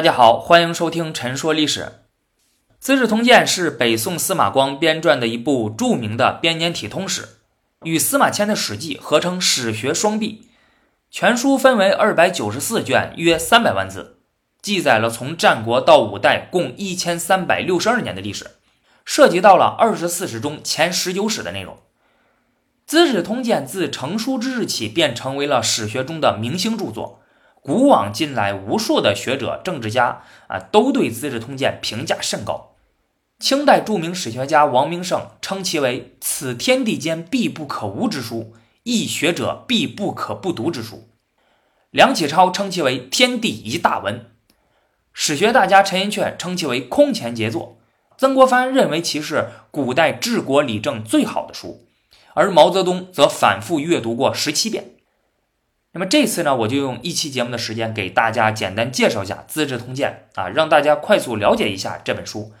大家好，欢迎收听陈说历史。《资治通鉴》是北宋司马光编撰的一部著名的编年体通史，与司马迁的《史记》合称史学双璧。全书分为二百九十四卷，约三百万字，记载了从战国到五代共一千三百六十二年的历史，涉及到了二十四史中前十九史的内容。《资治通鉴》自成书之日起便成为了史学中的明星著作。古往今来，无数的学者、政治家啊，都对《资治通鉴》评价甚高。清代著名史学家王明胜称其为“此天地间必不可无之书，亦学者必不可不读之书”。梁启超称其为“天地一大文”。史学大家陈寅恪称其为“空前杰作”。曾国藩认为其是古代治国理政最好的书，而毛泽东则反复阅读过十七遍。那么这次呢，我就用一期节目的时间给大家简单介绍一下《资治通鉴》啊，让大家快速了解一下这本书。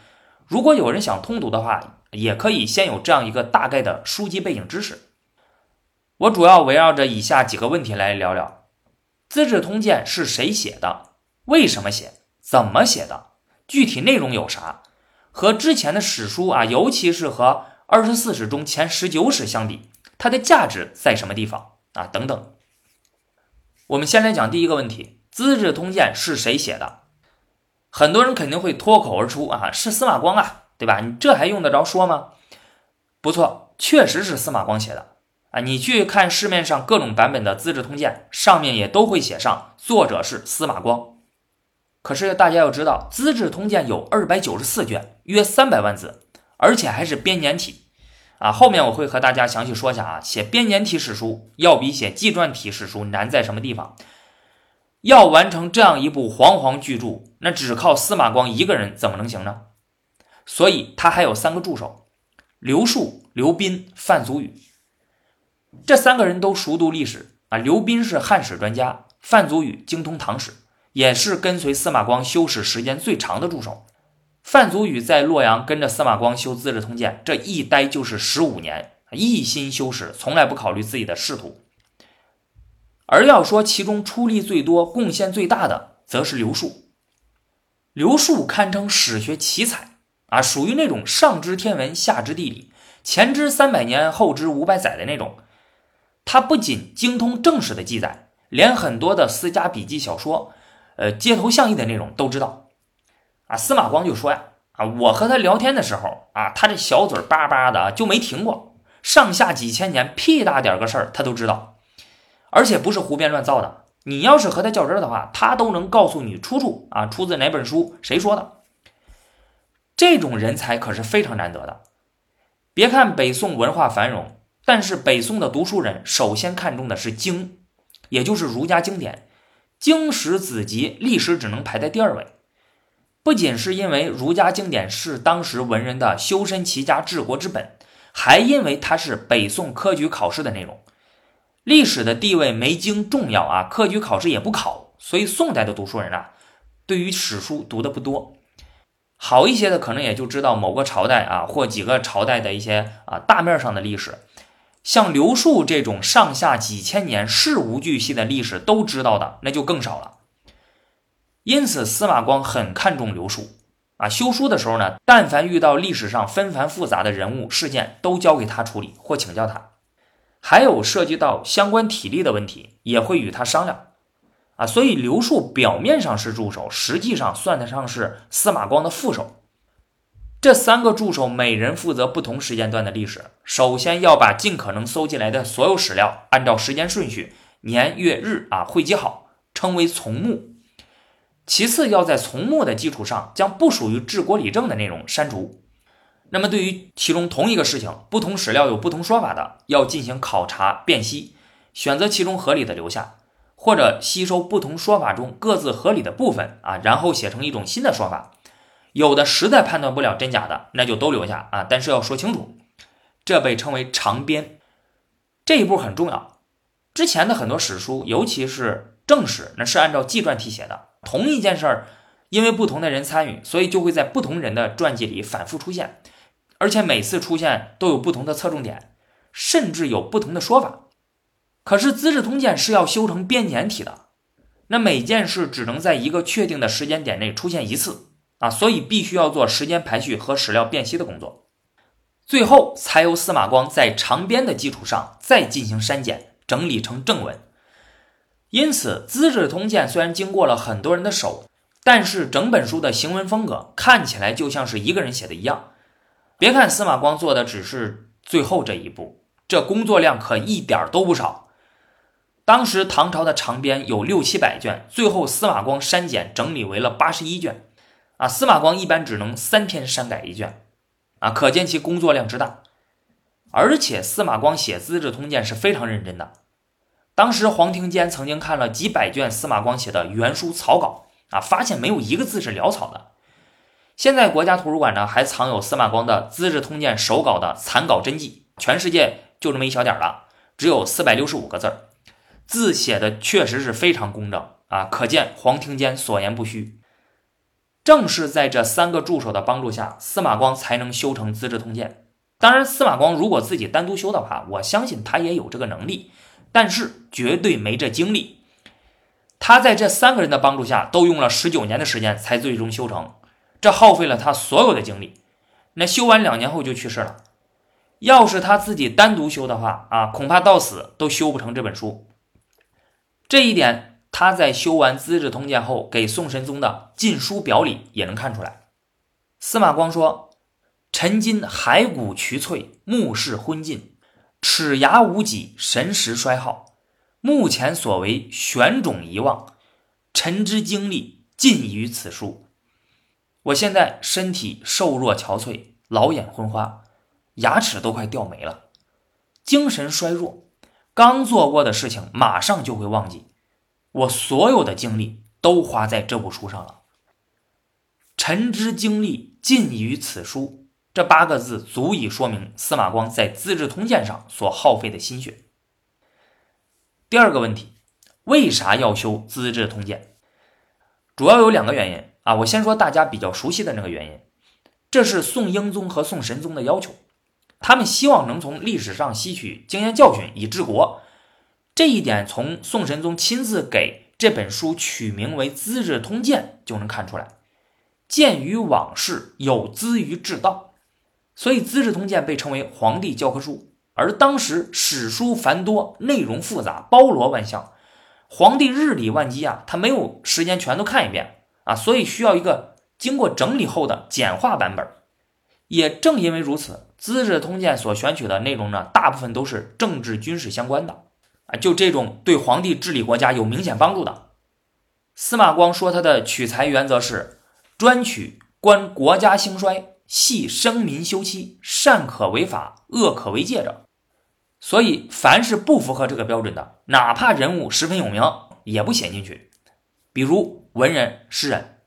如果有人想通读的话，也可以先有这样一个大概的书籍背景知识。我主要围绕着以下几个问题来聊聊：《资治通鉴》是谁写的？为什么写？怎么写的？具体内容有啥？和之前的史书啊，尤其是和二十四史中前十九史相比，它的价值在什么地方啊？等等。我们先来讲第一个问题，《资治通鉴》是谁写的？很多人肯定会脱口而出啊，是司马光啊，对吧？你这还用得着说吗？不错，确实是司马光写的啊。你去看市面上各种版本的《资治通鉴》，上面也都会写上作者是司马光。可是大家要知道，《资治通鉴》有二百九十四卷，约三百万字，而且还是编年体。啊，后面我会和大家详细说一下啊，写编年体史书要比写纪传体史书难在什么地方？要完成这样一部煌煌巨著，那只靠司马光一个人怎么能行呢？所以他还有三个助手：刘树、刘斌、范祖禹。这三个人都熟读历史啊，刘斌是汉史专家，范祖禹精通唐史，也是跟随司马光修史时间最长的助手。范祖禹在洛阳跟着司马光修《资治通鉴》，这一待就是十五年，一心修史，从来不考虑自己的仕途。而要说其中出力最多、贡献最大的，则是刘树。刘树堪称史学奇才啊，属于那种上知天文、下知地理、前知三百年、后知五百载的那种。他不仅精通正史的记载，连很多的私家笔记小说、呃街头巷议的内容都知道。啊，司马光就说呀，啊，我和他聊天的时候啊，他这小嘴叭叭的就没停过，上下几千年，屁大点个事儿他都知道，而且不是胡编乱造的。你要是和他较真的话，他都能告诉你出处啊，出自哪本书，谁说的。这种人才可是非常难得的。别看北宋文化繁荣，但是北宋的读书人首先看重的是经，也就是儒家经典，经史子集，历史只能排在第二位。不仅是因为儒家经典是当时文人的修身齐家治国之本，还因为它是北宋科举考试的内容。历史的地位没经重要啊，科举考试也不考，所以宋代的读书人啊，对于史书读的不多。好一些的可能也就知道某个朝代啊，或几个朝代的一些啊大面上的历史。像刘树这种上下几千年事无巨细的历史都知道的，那就更少了。因此，司马光很看重刘树啊。修书的时候呢，但凡遇到历史上纷繁复杂的人物事件，都交给他处理或请教他。还有涉及到相关体力的问题，也会与他商量啊。所以，刘树表面上是助手，实际上算得上是司马光的副手。这三个助手每人负责不同时间段的历史。首先要把尽可能搜集来的所有史料，按照时间顺序、年月日啊汇集好，称为从目。其次，要在从目的基础上，将不属于治国理政的内容删除。那么，对于其中同一个事情，不同史料有不同说法的，要进行考察辨析，选择其中合理的留下，或者吸收不同说法中各自合理的部分啊，然后写成一种新的说法。有的实在判断不了真假的，那就都留下啊，但是要说清楚，这被称为长编。这一步很重要。之前的很多史书，尤其是正史，那是按照纪传体写的。同一件事儿，因为不同的人参与，所以就会在不同人的传记里反复出现，而且每次出现都有不同的侧重点，甚至有不同的说法。可是《资治通鉴》是要修成编年体的，那每件事只能在一个确定的时间点内出现一次啊，所以必须要做时间排序和史料辨析的工作，最后才由司马光在长编的基础上再进行删减，整理成正文。因此，《资治通鉴》虽然经过了很多人的手，但是整本书的行文风格看起来就像是一个人写的一样。别看司马光做的只是最后这一步，这工作量可一点都不少。当时唐朝的长编有六七百卷，最后司马光删减整理为了八十一卷，啊，司马光一般只能三天删改一卷，啊，可见其工作量之大。而且司马光写《资治通鉴》是非常认真的。当时黄庭坚曾经看了几百卷司马光写的原书草稿，啊，发现没有一个字是潦草的。现在国家图书馆呢还藏有司马光的《资治通鉴》手稿的残稿真迹，全世界就这么一小点了，只有四百六十五个字儿。字写的确实是非常工整啊，可见黄庭坚所言不虚。正是在这三个助手的帮助下，司马光才能修成《资治通鉴》。当然，司马光如果自己单独修的话，我相信他也有这个能力，但是绝对没这精力。他在这三个人的帮助下，都用了十九年的时间才最终修成，这耗费了他所有的精力。那修完两年后就去世了。要是他自己单独修的话啊，恐怕到死都修不成这本书。这一点，他在修完《资治通鉴》后给宋神宗的禁书表里也能看出来。司马光说：“臣今骸骨憔悴，目视昏尽，齿牙无几，神识衰耗。目前所为玄种遗忘，臣之精力尽于此书。我现在身体瘦弱憔悴，老眼昏花，牙齿都快掉没了，精神衰弱。”刚做过的事情，马上就会忘记。我所有的精力都花在这部书上了。臣之精力尽于此书，这八个字足以说明司马光在《资治通鉴》上所耗费的心血。第二个问题，为啥要修《资治通鉴》？主要有两个原因啊。我先说大家比较熟悉的那个原因，这是宋英宗和宋神宗的要求。他们希望能从历史上吸取经验教训以治国，这一点从宋神宗亲自给这本书取名为《资治通鉴》就能看出来。鉴于往事，有资于治道，所以《资治通鉴》被称为皇帝教科书。而当时史书繁多，内容复杂，包罗万象，皇帝日理万机啊，他没有时间全都看一遍啊，所以需要一个经过整理后的简化版本。也正因为如此。《资治通鉴》所选取的内容呢，大部分都是政治军事相关的，啊，就这种对皇帝治理国家有明显帮助的。司马光说他的取材原则是专取观国家兴衰、系生民休戚、善可为法、恶可为戒者，所以凡是不符合这个标准的，哪怕人物十分有名，也不写进去。比如文人、诗人，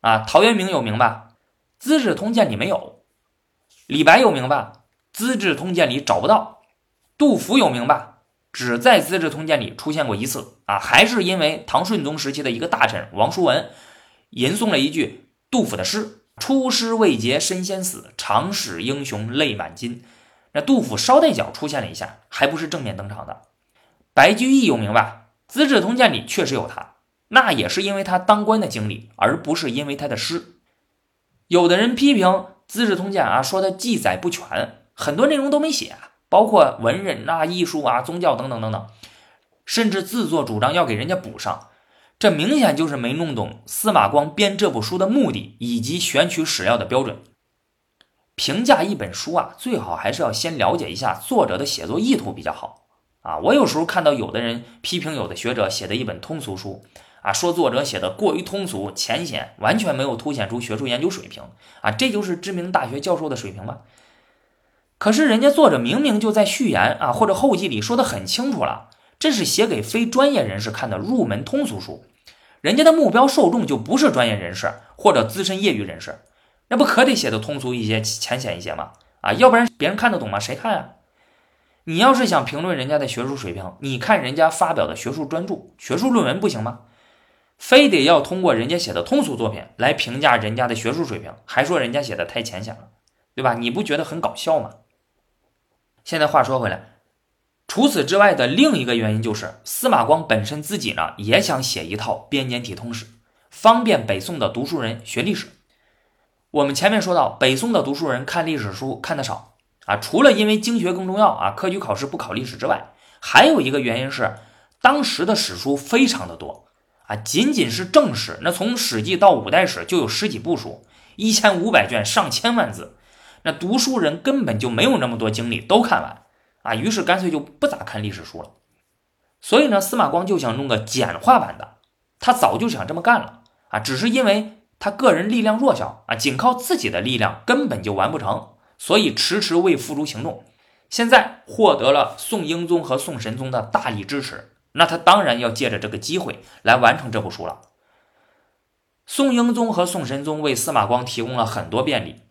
啊，陶渊明有名吧，《资治通鉴》里没有。李白有名吧，《资治通鉴》里找不到；杜甫有名吧，只在《资治通鉴》里出现过一次啊，还是因为唐顺宗时期的一个大臣王叔文吟诵了一句杜甫的诗：“出师未捷身先死，长使英雄泪满襟。”那杜甫捎带脚出现了一下，还不是正面登场的。白居易有名吧，《资治通鉴》里确实有他，那也是因为他当官的经历，而不是因为他的诗。有的人批评。《资治通鉴》啊，说他记载不全，很多内容都没写，包括文人啊、艺术啊、宗教等等等等，甚至自作主张要给人家补上，这明显就是没弄懂司马光编这部书的目的以及选取史料的标准。评价一本书啊，最好还是要先了解一下作者的写作意图比较好啊。我有时候看到有的人批评有的学者写的一本通俗书。啊，说作者写的过于通俗浅显，完全没有凸显出学术研究水平啊，这就是知名大学教授的水平吗？可是人家作者明明就在序言啊或者后记里说的很清楚了，这是写给非专业人士看的入门通俗书，人家的目标受众就不是专业人士或者资深业余人士，那不可得写的通俗一些、浅显一些吗？啊，要不然别人看得懂吗？谁看啊？你要是想评论人家的学术水平，你看人家发表的学术专著、学术论文不行吗？非得要通过人家写的通俗作品来评价人家的学术水平，还说人家写的太浅显了，对吧？你不觉得很搞笑吗？现在话说回来，除此之外的另一个原因就是司马光本身自己呢也想写一套编年体通史，方便北宋的读书人学历史。我们前面说到，北宋的读书人看历史书看得少啊，除了因为经学更重要啊，科举考试不考历史之外，还有一个原因是当时的史书非常的多啊，仅仅是正史，那从《史记》到五代史就有十几部书，一千五百卷，上千万字，那读书人根本就没有那么多精力都看完啊，于是干脆就不咋看历史书了。所以呢，司马光就想弄个简化版的，他早就想这么干了啊，只是因为。他个人力量弱小啊，仅靠自己的力量根本就完不成，所以迟迟未付诸行动。现在获得了宋英宗和宋神宗的大力支持，那他当然要借着这个机会来完成这部书了。宋英宗和宋神宗为司马光提供了很多便利。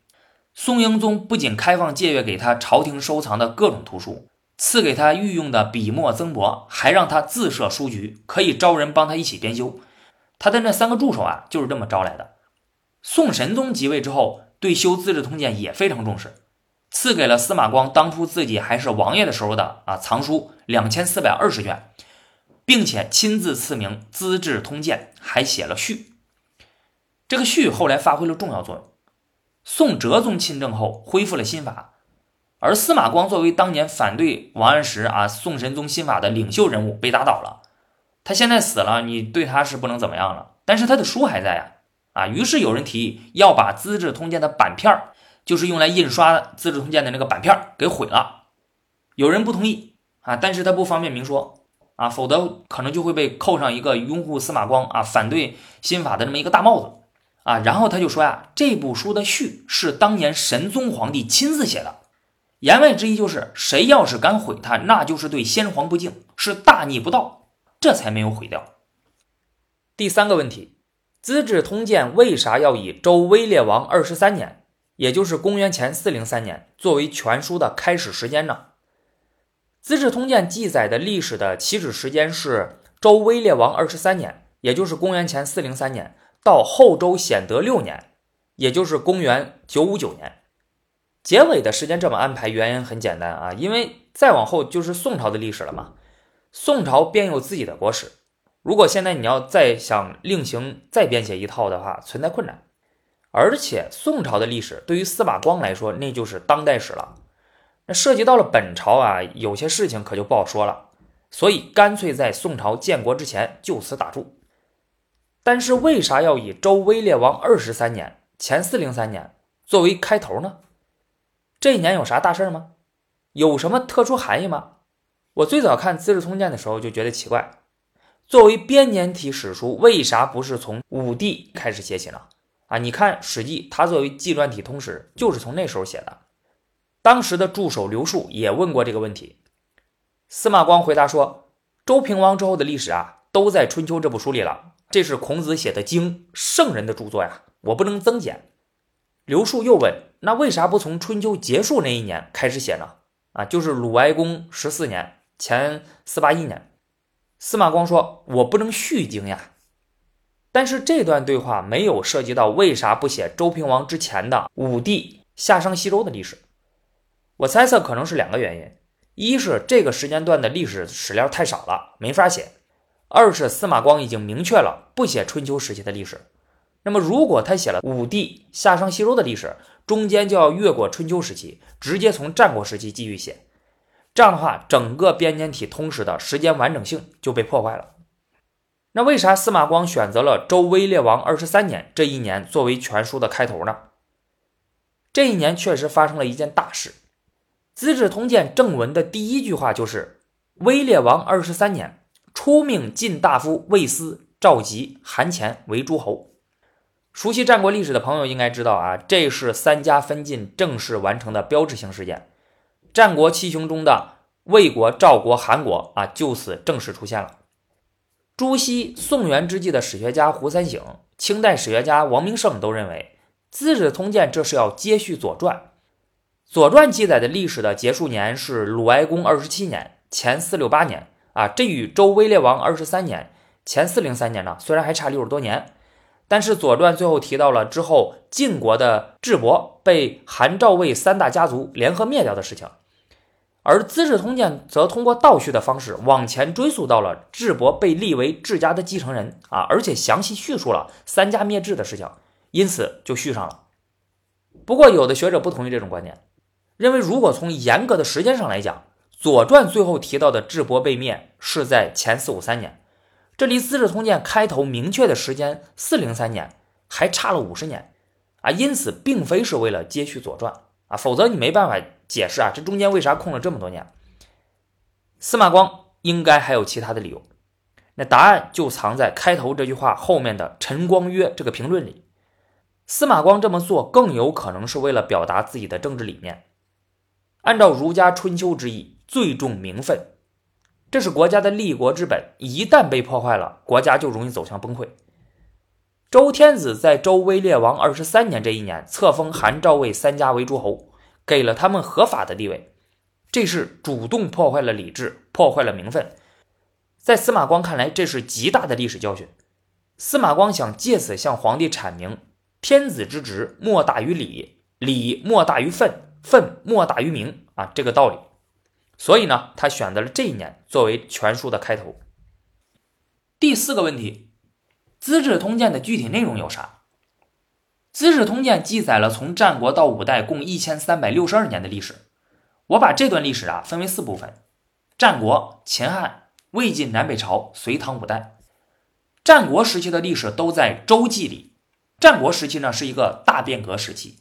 宋英宗不仅开放借阅给他朝廷收藏的各种图书，赐给他御用的笔墨增帛，还让他自设书局，可以招人帮他一起编修。他的那三个助手啊，就是这么招来的。宋神宗即位之后，对修《资治通鉴》也非常重视，赐给了司马光当初自己还是王爷的时候的啊藏书两千四百二十卷，并且亲自赐名《资治通鉴》，还写了序。这个序后来发挥了重要作用。宋哲宗亲政后，恢复了新法，而司马光作为当年反对王安石啊宋神宗新法的领袖人物被打倒了。他现在死了，你对他是不能怎么样了，但是他的书还在呀。啊，于是有人提议要把《资治通鉴》的版片儿，就是用来印刷《资治通鉴》的那个版片儿给毁了。有人不同意啊，但是他不方便明说啊，否则可能就会被扣上一个拥护司马光啊、反对新法的这么一个大帽子啊。然后他就说呀，这部书的序是当年神宗皇帝亲自写的，言外之意就是谁要是敢毁它，那就是对先皇不敬，是大逆不道，这才没有毁掉。第三个问题。《资治通鉴》为啥要以周威烈王二十三年，也就是公元前四零三年作为全书的开始时间呢？《资治通鉴》记载的历史的起始时间是周威烈王二十三年，也就是公元前四零三年，到后周显德六年，也就是公元九五九年。结尾的时间这么安排，原因很简单啊，因为再往后就是宋朝的历史了嘛。宋朝编有自己的国史。如果现在你要再想另行再编写一套的话，存在困难。而且宋朝的历史对于司马光来说，那就是当代史了。那涉及到了本朝啊，有些事情可就不好说了。所以干脆在宋朝建国之前就此打住。但是为啥要以周威烈王二十三年（前四零三年）作为开头呢？这一年有啥大事吗？有什么特殊含义吗？我最早看《资治通鉴》的时候就觉得奇怪。作为编年体史书，为啥不是从武帝开始写起呢？啊，你看《史记》，它作为纪传体通史，就是从那时候写的。当时的助手刘树也问过这个问题，司马光回答说：“周平王之后的历史啊，都在《春秋》这部书里了。这是孔子写的经，圣人的著作呀，我不能增减。”刘树又问：“那为啥不从春秋结束那一年开始写呢？啊，就是鲁哀公十四年（前四八一年）。”司马光说：“我不能续经呀。”但是这段对话没有涉及到为啥不写周平王之前的武帝夏商西周的历史。我猜测可能是两个原因：一是这个时间段的历史史料太少了，没法写；二是司马光已经明确了不写春秋时期的历史。那么如果他写了武帝夏商西周的历史，中间就要越过春秋时期，直接从战国时期继续写。这样的话，整个编年体通史的时间完整性就被破坏了。那为啥司马光选择了周威烈王二十三年这一年作为全书的开头呢？这一年确实发生了一件大事，《资治通鉴》正文的第一句话就是“威烈王二十三年，初命晋大夫魏斯、赵吉、韩虔为诸侯”。熟悉战国历史的朋友应该知道啊，这是三家分晋正式完成的标志性事件。战国七雄中的魏国、赵国、韩国啊，就此正式出现了。朱熹宋元之际的史学家胡三省、清代史学家王明胜都认为，《资治通鉴》这是要接续《左传》。《左传》记载的历史的结束年是鲁哀公二十七年（前四六八年）啊，这与周威烈王二十三年（前四零三年）呢，虽然还差六十多年。但是《左传》最后提到了之后晋国的智伯被韩赵魏三大家族联合灭掉的事情，而《资治通鉴》则通过倒叙的方式往前追溯到了智伯被立为智家的继承人啊，而且详细叙述了三家灭智的事情，因此就续上了。不过，有的学者不同意这种观点，认为如果从严格的时间上来讲，《左传》最后提到的智伯被灭是在前四五三年，这离《资治通鉴》开头明确的时间四零三年还差了五十年啊，因此并非是为了接续《左传》啊，否则你没办法。解释啊，这中间为啥空了这么多年？司马光应该还有其他的理由。那答案就藏在开头这句话后面的“陈光曰”这个评论里。司马光这么做更有可能是为了表达自己的政治理念。按照儒家春秋之意，最重名分，这是国家的立国之本。一旦被破坏了，国家就容易走向崩溃。周天子在周威烈王二十三年这一年，册封韩、赵、魏三家为诸侯。给了他们合法的地位，这是主动破坏了礼制，破坏了名分。在司马光看来，这是极大的历史教训。司马光想借此向皇帝阐明：天子之职莫大于礼，礼莫大于分，分莫大于名啊，这个道理。所以呢，他选择了这一年作为全书的开头。第四个问题，《资治通鉴》的具体内容有啥？《资治通鉴》记载了从战国到五代共一千三百六十二年的历史。我把这段历史啊分为四部分：战国、秦汉、魏晋南北朝、隋唐五代。战国时期的历史都在周记里。战国时期呢是一个大变革时期，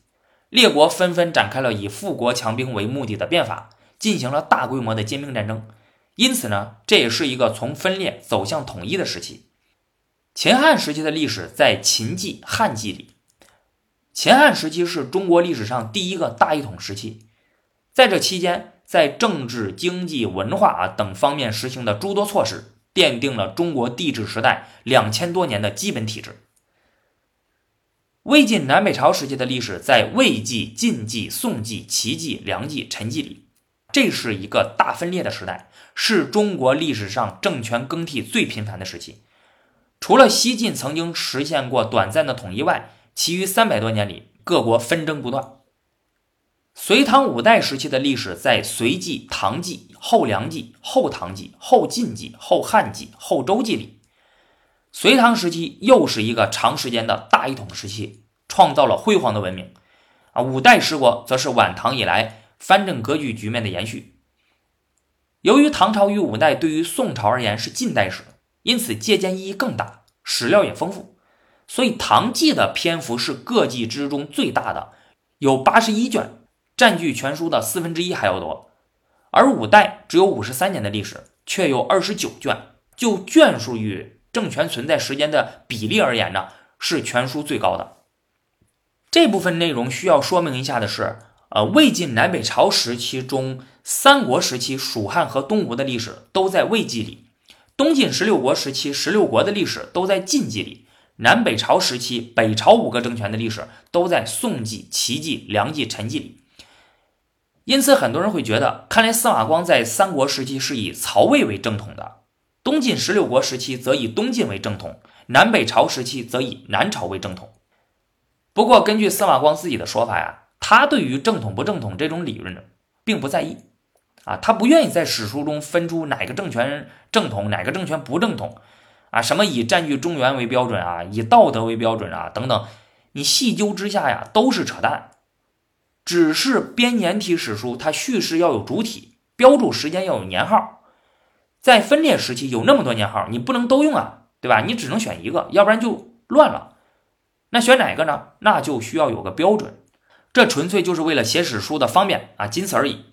列国纷纷展开了以富国强兵为目的的变法，进行了大规模的兼并战争。因此呢，这也是一个从分裂走向统一的时期。秦汉时期的历史在秦记、汉记里。秦汉时期是中国历史上第一个大一统时期，在这期间，在政治、经济、文化啊等方面实行的诸多措施，奠定了中国帝制时代两千多年的基本体制。魏晋南北朝时期的历史在魏纪、晋纪、宋纪、齐纪、梁纪、陈纪里，这是一个大分裂的时代，是中国历史上政权更替最频繁的时期。除了西晋曾经实现过短暂的统一外，其余三百多年里，各国纷争不断。隋唐五代时期的历史在隋纪、唐纪、后梁纪、后唐纪、后晋纪、后汉纪、后周纪里。隋唐时期又是一个长时间的大一统时期，创造了辉煌的文明。啊，五代十国则是晚唐以来藩镇割据局面的延续。由于唐朝与五代对于宋朝而言是近代史，因此借鉴意义更大，史料也丰富。所以《唐记》的篇幅是各纪之中最大的，有八十一卷，占据全书的四分之一还要多。而五代只有五十三年的历史，却有二十九卷，就卷数与政权存在时间的比例而言呢，是全书最高的。这部分内容需要说明一下的是，呃，魏晋南北朝时期中，三国时期蜀汉和东吴的历史都在魏纪里，东晋十六国时期十六国的历史都在晋纪里。南北朝时期，北朝五个政权的历史都在宋纪、齐纪、梁纪、陈纪里。因此，很多人会觉得，看来司马光在三国时期是以曹魏为正统的，东晋十六国时期则以东晋为正统，南北朝时期则以南朝为正统。不过，根据司马光自己的说法呀，他对于正统不正统这种理论呢并不在意啊，他不愿意在史书中分出哪个政权正统，哪个政权不正统。啊，什么以占据中原为标准啊，以道德为标准啊，等等，你细究之下呀，都是扯淡。只是编年体史书，它叙事要有主体，标注时间要有年号。在分裂时期有那么多年号，你不能都用啊，对吧？你只能选一个，要不然就乱了。那选哪个呢？那就需要有个标准。这纯粹就是为了写史书的方便啊，仅此而已。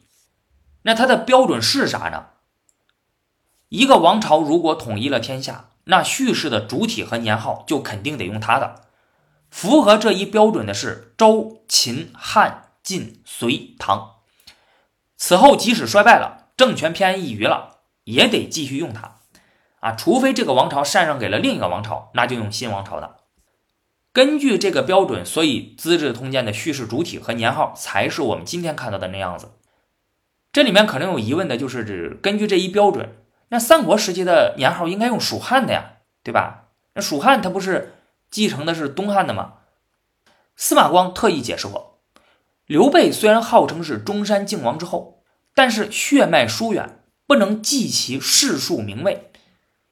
那它的标准是啥呢？一个王朝如果统一了天下。那叙事的主体和年号就肯定得用它的。符合这一标准的是周、秦、汉、晋、隋、唐。此后即使衰败了，政权偏安一隅了，也得继续用它。啊，除非这个王朝禅让给了另一个王朝，那就用新王朝的。根据这个标准，所以《资治通鉴》的叙事主体和年号才是我们今天看到的那样子。这里面可能有疑问的就是，指根据这一标准。那三国时期的年号应该用蜀汉的呀，对吧？那蜀汉它不是继承的是东汉的吗？司马光特意解释过，刘备虽然号称是中山靖王之后，但是血脉疏远，不能记其世数名位，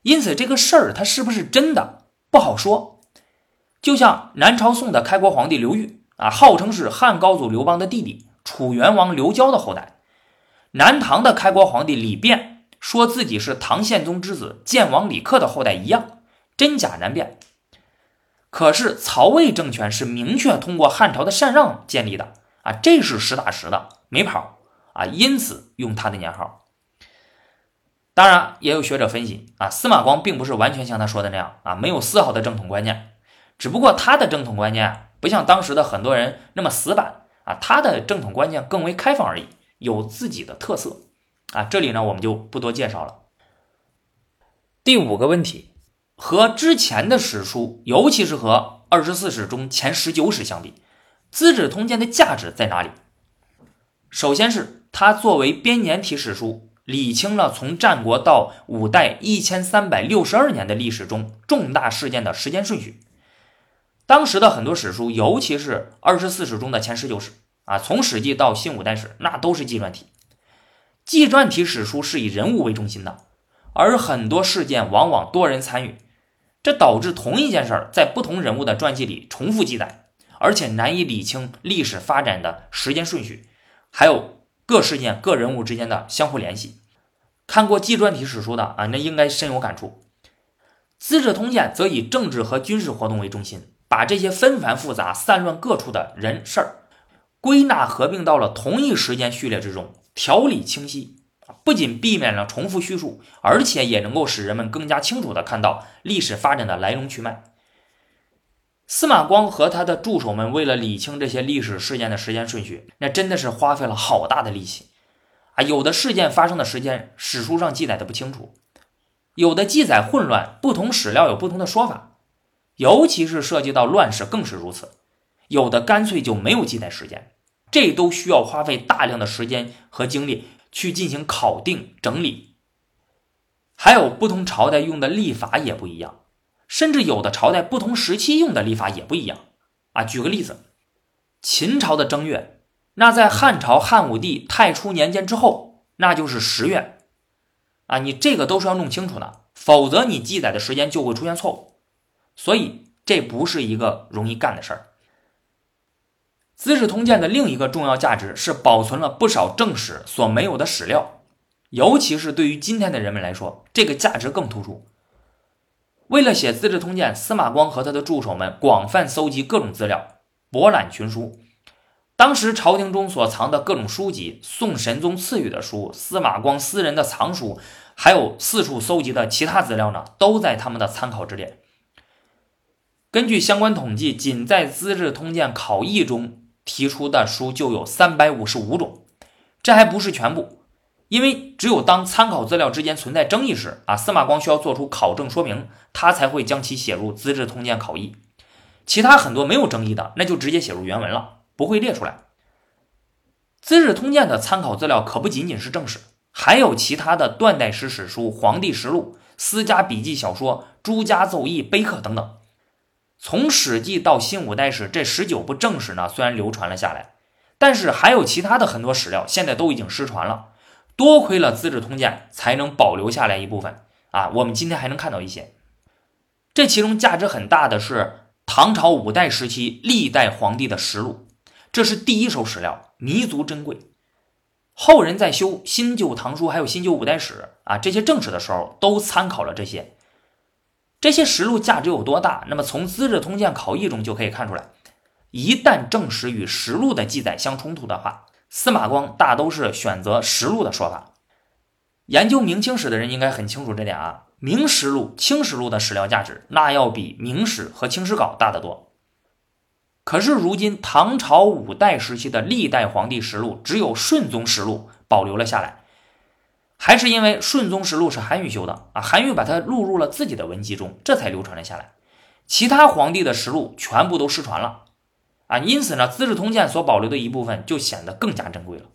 因此这个事儿它是不是真的不好说。就像南朝宋的开国皇帝刘裕啊，号称是汉高祖刘邦的弟弟，楚元王刘交的后代；南唐的开国皇帝李昪说自己是唐宪宗之子建王李克的后代一样，真假难辨。可是曹魏政权是明确通过汉朝的禅让建立的啊，这是实打实的，没跑啊，因此用他的年号。当然，也有学者分析啊，司马光并不是完全像他说的那样啊，没有丝毫的正统观念，只不过他的正统观念不像当时的很多人那么死板啊，他的正统观念更为开放而已，有自己的特色啊。这里呢，我们就不多介绍了。第五个问题。和之前的史书，尤其是和二十四史中前十九史相比，《资治通鉴》的价值在哪里？首先是它作为编年体史书，理清了从战国到五代一千三百六十二年的历史中重大事件的时间顺序。当时的很多史书，尤其是二十四史中的前十九史啊，从《史记》到新五代史，那都是纪传体。纪传体史书是以人物为中心的，而很多事件往往多人参与。这导致同一件事儿在不同人物的传记里重复记载，而且难以理清历史发展的时间顺序，还有各事件、各人物之间的相互联系。看过纪传体史书的啊，那应该深有感触。《资治通鉴》则以政治和军事活动为中心，把这些纷繁复杂、散乱各处的人事儿归纳合并到了同一时间序列之中，条理清晰。不仅避免了重复叙述，而且也能够使人们更加清楚地看到历史发展的来龙去脉。司马光和他的助手们为了理清这些历史事件的时间顺序，那真的是花费了好大的力气啊！有的事件发生的时间史书上记载的不清楚，有的记载混乱，不同史料有不同的说法，尤其是涉及到乱世更是如此。有的干脆就没有记载时间，这都需要花费大量的时间和精力。去进行考定整理，还有不同朝代用的历法也不一样，甚至有的朝代不同时期用的历法也不一样啊。举个例子，秦朝的正月，那在汉朝汉武帝太初年间之后，那就是十月啊。你这个都是要弄清楚的，否则你记载的时间就会出现错误。所以这不是一个容易干的事儿。《资治通鉴》的另一个重要价值是保存了不少正史所没有的史料，尤其是对于今天的人们来说，这个价值更突出。为了写《资治通鉴》，司马光和他的助手们广泛搜集各种资料，博览群书。当时朝廷中所藏的各种书籍、宋神宗赐予的书、司马光私人的藏书，还有四处搜集的其他资料呢，都在他们的参考之列。根据相关统计，仅在《资治通鉴》考异中。提出的书就有三百五十五种，这还不是全部，因为只有当参考资料之间存在争议时，啊，司马光需要做出考证说明，他才会将其写入《资治通鉴考异》。其他很多没有争议的，那就直接写入原文了，不会列出来。《资治通鉴》的参考资料可不仅仅是正史，还有其他的断代史史书、皇帝实录、私家笔记小说、诸家奏议、碑刻等等。从《史记》到新五代史，这十九部正史呢，虽然流传了下来，但是还有其他的很多史料，现在都已经失传了。多亏了《资治通鉴》，才能保留下来一部分啊。我们今天还能看到一些。这其中价值很大的是唐朝五代时期历代皇帝的实录，这是第一手史料，弥足珍贵。后人在修《新旧唐书》还有《新旧五代史》啊这些正史的时候，都参考了这些。这些实录价值有多大？那么从《资治通鉴考异》中就可以看出来。一旦正史与实录的记载相冲突的话，司马光大都是选择实录的说法。研究明清史的人应该很清楚这点啊。明实录、清实录的史料价值，那要比明史和清史稿大得多。可是如今唐朝五代时期的历代皇帝实录，只有顺宗实录保留了下来。还是因为顺宗实录是韩愈修的啊，韩愈把它录入了自己的文集中，这才流传了下来。其他皇帝的实录全部都失传了啊，因此呢，《资治通鉴》所保留的一部分就显得更加珍贵了。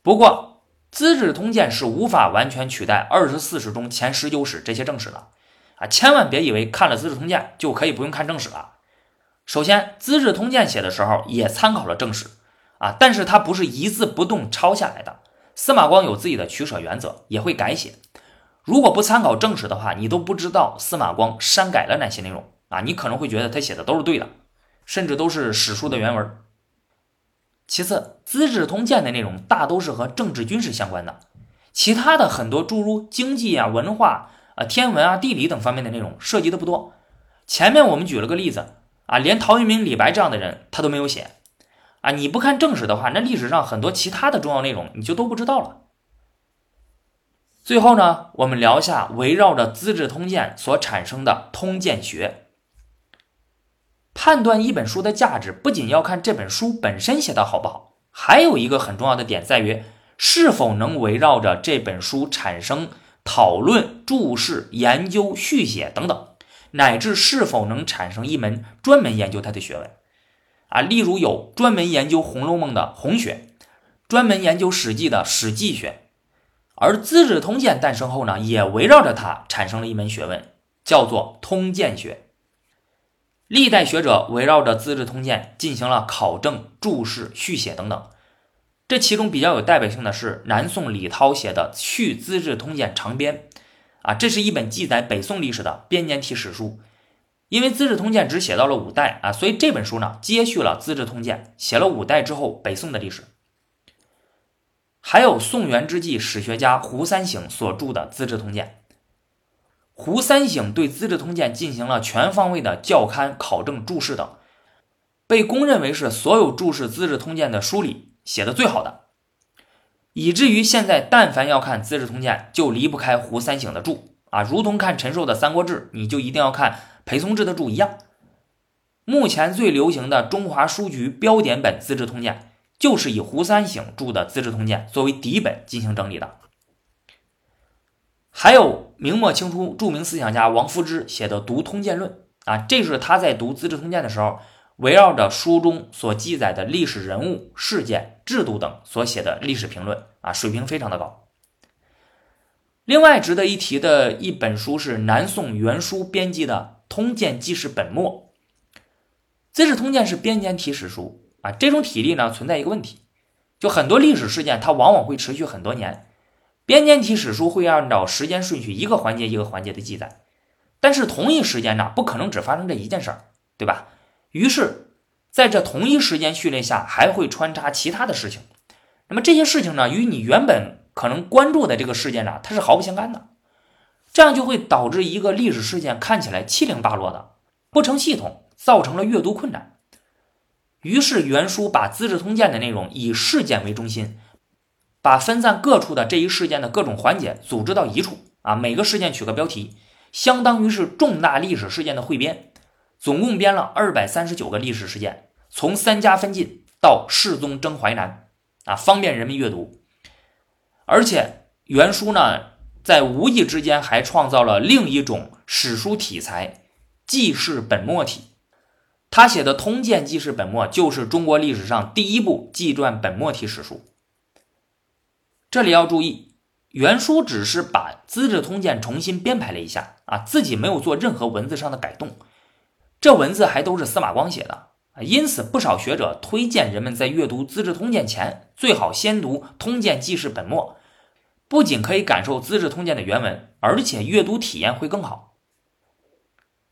不过，《资治通鉴》是无法完全取代二十四史中前十九史这些正史的啊，千万别以为看了《资治通鉴》就可以不用看正史了。首先，《资治通鉴》写的时候也参考了正史。啊，但是它不是一字不动抄下来的。司马光有自己的取舍原则，也会改写。如果不参考正史的话，你都不知道司马光删改了哪些内容啊！你可能会觉得他写的都是对的，甚至都是史书的原文。其次，《资治通鉴》的内容大都是和政治军事相关的，其他的很多诸如经济啊、文化啊、天文啊、地理等方面的内容涉及的不多。前面我们举了个例子啊，连陶渊明、李白这样的人他都没有写啊！你不看正史的话，那历史上很多其他的重要内容你就都不知道了。最后呢，我们聊一下围绕着《资治通鉴》所产生的通鉴学。判断一本书的价值，不仅要看这本书本身写的好不好，还有一个很重要的点在于，是否能围绕着这本书产生讨论、注释、研究、续写等等，乃至是否能产生一门专门研究它的学问。啊，例如有专门研究《红楼梦》的红学，专门研究《史记》的《史记学》。而《资治通鉴》诞生后呢，也围绕着它产生了一门学问，叫做通鉴学。历代学者围绕着《资治通鉴》进行了考证、注释、续写等等。这其中比较有代表性的是南宋李涛写的《续资治通鉴长编》，啊，这是一本记载北宋历史的编年体史书。因为《资治通鉴》只写到了五代啊，所以这本书呢接续了《资治通鉴》，写了五代之后北宋的历史。还有宋元之际史学家胡三省所著的《资治通鉴》，胡三省对《资治通鉴》进行了全方位的校勘、考证、注释等，被公认为是所有注释《资治通鉴》的书里写的最好的，以至于现在但凡要看《资治通鉴》，就离不开胡三省的注啊，如同看陈寿的《三国志》，你就一定要看裴松之的注一样。目前最流行的中华书局标点本《资治通鉴》。就是以胡三省著的《资治通鉴》作为底本进行整理的，还有明末清初著名思想家王夫之写的《读通鉴论》啊，这是他在读《资治通鉴》的时候，围绕着书中所记载的历史人物、事件、制度等所写的历史评论啊，水平非常的高。另外值得一提的一本书是南宋原书编辑的《通鉴纪事本末》，《资治通鉴》是编年体史书。啊，这种体例呢存在一个问题，就很多历史事件它往往会持续很多年，编年体史书会按照时间顺序一个环节一个环节的记载，但是同一时间呢不可能只发生这一件事儿，对吧？于是在这同一时间序列下还会穿插其他的事情，那么这些事情呢与你原本可能关注的这个事件呢它是毫不相干的，这样就会导致一个历史事件看起来七零八落的不成系统，造成了阅读困难。于是原书把《资治通鉴》的内容以事件为中心，把分散各处的这一事件的各种环节组织到一处啊，每个事件取个标题，相当于是重大历史事件的汇编。总共编了二百三十九个历史事件，从三家分晋到世宗征淮南啊，方便人们阅读。而且原书呢，在无意之间还创造了另一种史书题材——记事本末体。他写的《通鉴纪事本末》就是中国历史上第一部纪传本末体史书。这里要注意，原书只是把《资治通鉴》重新编排了一下啊，自己没有做任何文字上的改动。这文字还都是司马光写的啊，因此不少学者推荐人们在阅读《资治通鉴》前，最好先读《通鉴纪事本末》，不仅可以感受《资治通鉴》的原文，而且阅读体验会更好。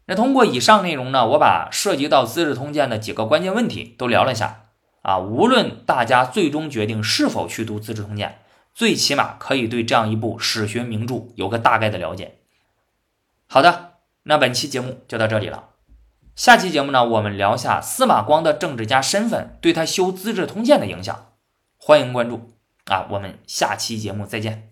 那通过以上内容呢，我把涉及到《资治通鉴》的几个关键问题都聊了一下啊。无论大家最终决定是否去读《资治通鉴》，最起码可以对这样一部史学名著有个大概的了解。好的，那本期节目就到这里了。下期节目呢，我们聊一下司马光的政治家身份对他修《资治通鉴》的影响。欢迎关注啊，我们下期节目再见。